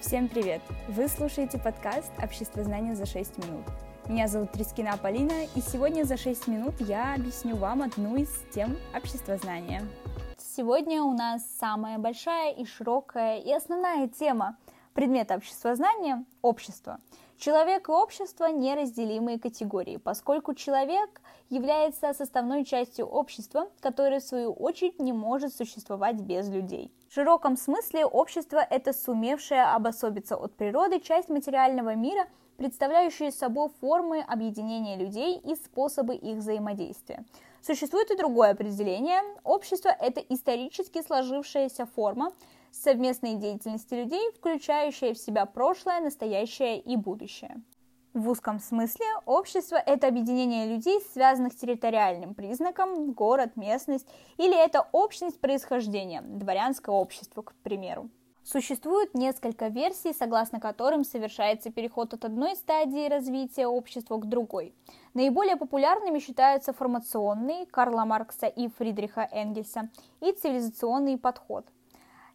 Всем привет! Вы слушаете подкаст «Общество знания за 6 минут». Меня зовут Трискина Полина, и сегодня за 6 минут я объясню вам одну из тем общества знания. Сегодня у нас самая большая и широкая и основная тема предмета общества знания – общество. Человек и общество – неразделимые категории, поскольку человек является составной частью общества, которое в свою очередь не может существовать без людей. В широком смысле общество – это сумевшая обособиться от природы часть материального мира, представляющая собой формы объединения людей и способы их взаимодействия. Существует и другое определение. Общество – это исторически сложившаяся форма совместной деятельности людей, включающая в себя прошлое, настоящее и будущее. В узком смысле общество – это объединение людей, связанных территориальным признаком, город, местность, или это общность происхождения, дворянское общество, к примеру. Существует несколько версий, согласно которым совершается переход от одной стадии развития общества к другой. Наиболее популярными считаются формационный Карла Маркса и Фридриха Энгельса и цивилизационный подход –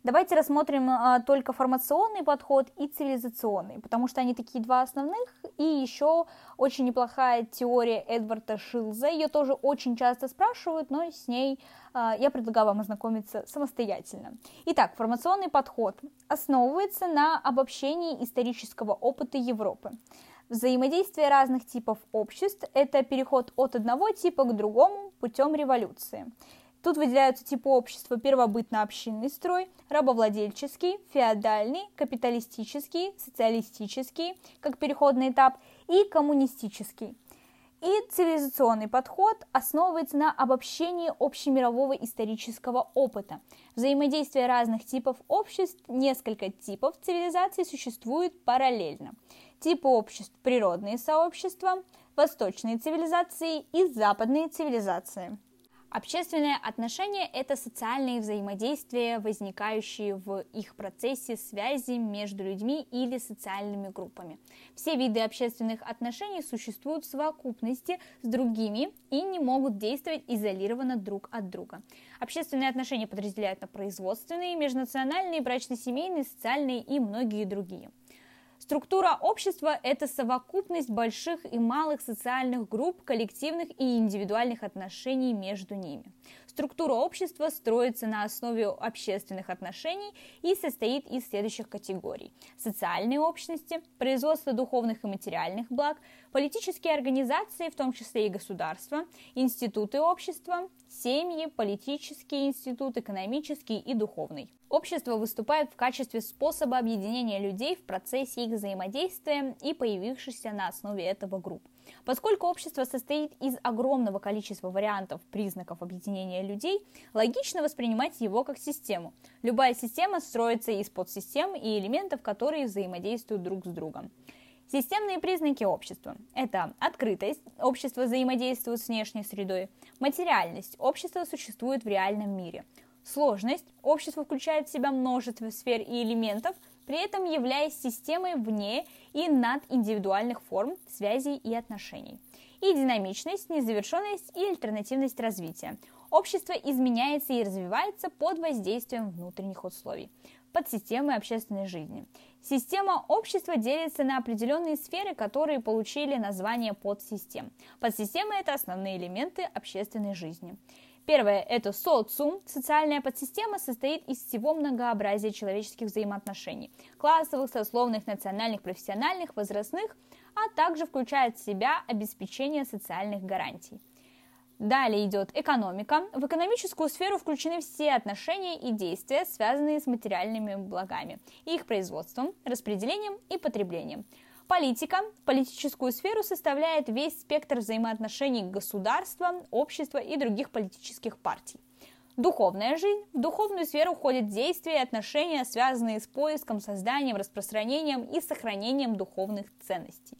Давайте рассмотрим а, только формационный подход и цивилизационный, потому что они такие два основных. И еще очень неплохая теория Эдварда Шилза. Ее тоже очень часто спрашивают, но с ней а, я предлагаю вам ознакомиться самостоятельно. Итак, формационный подход основывается на обобщении исторического опыта Европы. Взаимодействие разных типов обществ – это переход от одного типа к другому путем революции. Тут выделяются типы общества первобытно-общинный строй, рабовладельческий, феодальный, капиталистический, социалистический, как переходный этап, и коммунистический. И цивилизационный подход основывается на обобщении общемирового исторического опыта. Взаимодействие разных типов обществ, несколько типов цивилизаций существует параллельно. Типы обществ – природные сообщества, восточные цивилизации и западные цивилизации. Общественные отношения – это социальные взаимодействия, возникающие в их процессе связи между людьми или социальными группами. Все виды общественных отношений существуют в совокупности с другими и не могут действовать изолированно друг от друга. Общественные отношения подразделяют на производственные, межнациональные, брачно-семейные, социальные и многие другие – Структура общества – это совокупность больших и малых социальных групп, коллективных и индивидуальных отношений между ними. Структура общества строится на основе общественных отношений и состоит из следующих категорий. Социальные общности, производство духовных и материальных благ, политические организации, в том числе и государства, институты общества, семьи, политический институт, экономический и духовный. Общество выступает в качестве способа объединения людей в процессе их взаимодействия и появившихся на основе этого групп. Поскольку общество состоит из огромного количества вариантов признаков объединения людей, логично воспринимать его как систему. Любая система строится из подсистем и элементов, которые взаимодействуют друг с другом. Системные признаки общества – это открытость, общество взаимодействует с внешней средой, материальность, общество существует в реальном мире, сложность, общество включает в себя множество сфер и элементов, при этом являясь системой вне и над индивидуальных форм, связей и отношений. И динамичность, незавершенность и альтернативность развития. Общество изменяется и развивается под воздействием внутренних условий подсистемы общественной жизни. Система общества делится на определенные сферы, которые получили название подсистем. Подсистемы – это основные элементы общественной жизни. Первое – это социум. Социальная подсистема состоит из всего многообразия человеческих взаимоотношений – классовых, сословных, национальных, профессиональных, возрастных, а также включает в себя обеспечение социальных гарантий. Далее идет экономика. В экономическую сферу включены все отношения и действия, связанные с материальными благами, их производством, распределением и потреблением. Политика. Политическую сферу составляет весь спектр взаимоотношений государства, общества и других политических партий. Духовная жизнь. В духовную сферу входят действия и отношения, связанные с поиском, созданием, распространением и сохранением духовных ценностей.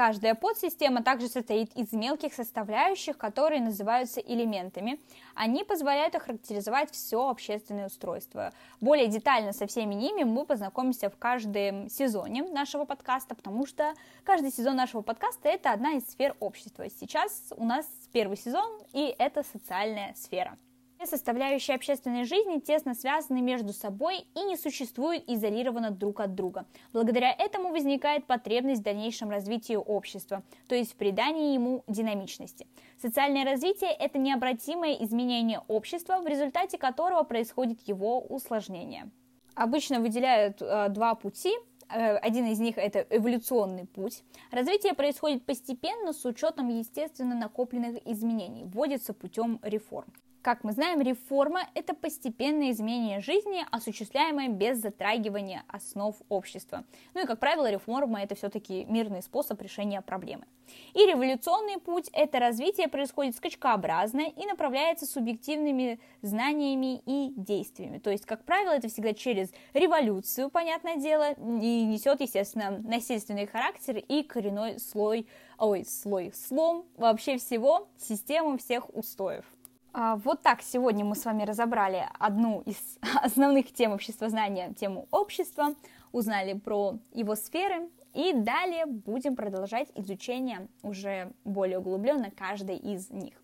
Каждая подсистема также состоит из мелких составляющих, которые называются элементами. Они позволяют охарактеризовать все общественное устройство. Более детально со всеми ними мы познакомимся в каждом сезоне нашего подкаста, потому что каждый сезон нашего подкаста – это одна из сфер общества. Сейчас у нас первый сезон, и это социальная сфера. Составляющие общественной жизни тесно связаны между собой и не существуют изолированно друг от друга. Благодаря этому возникает потребность в дальнейшем развитии общества, то есть в придании ему динамичности. Социальное развитие – это необратимое изменение общества, в результате которого происходит его усложнение. Обычно выделяют э, два пути Э, один из них это эволюционный путь. Развитие происходит постепенно с учетом естественно накопленных изменений, вводится путем реформ. Как мы знаем, реформа – это постепенное изменение жизни, осуществляемое без затрагивания основ общества. Ну и, как правило, реформа – это все-таки мирный способ решения проблемы. И революционный путь – это развитие происходит скачкообразно и направляется субъективными знаниями и действиями. То есть, как правило, это всегда через революцию, понятное дело, и несет, естественно, насильственный характер и коренной слой, ой, слой, слом вообще всего, системы всех устоев. А, вот так сегодня мы с вами разобрали одну из основных тем обществознания, тему общества, узнали про его сферы, и далее будем продолжать изучение уже более углубленно каждой из них.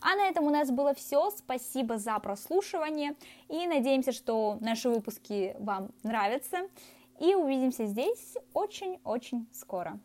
А на этом у нас было все. Спасибо за прослушивание. И надеемся, что наши выпуски вам нравятся. И увидимся здесь очень-очень скоро.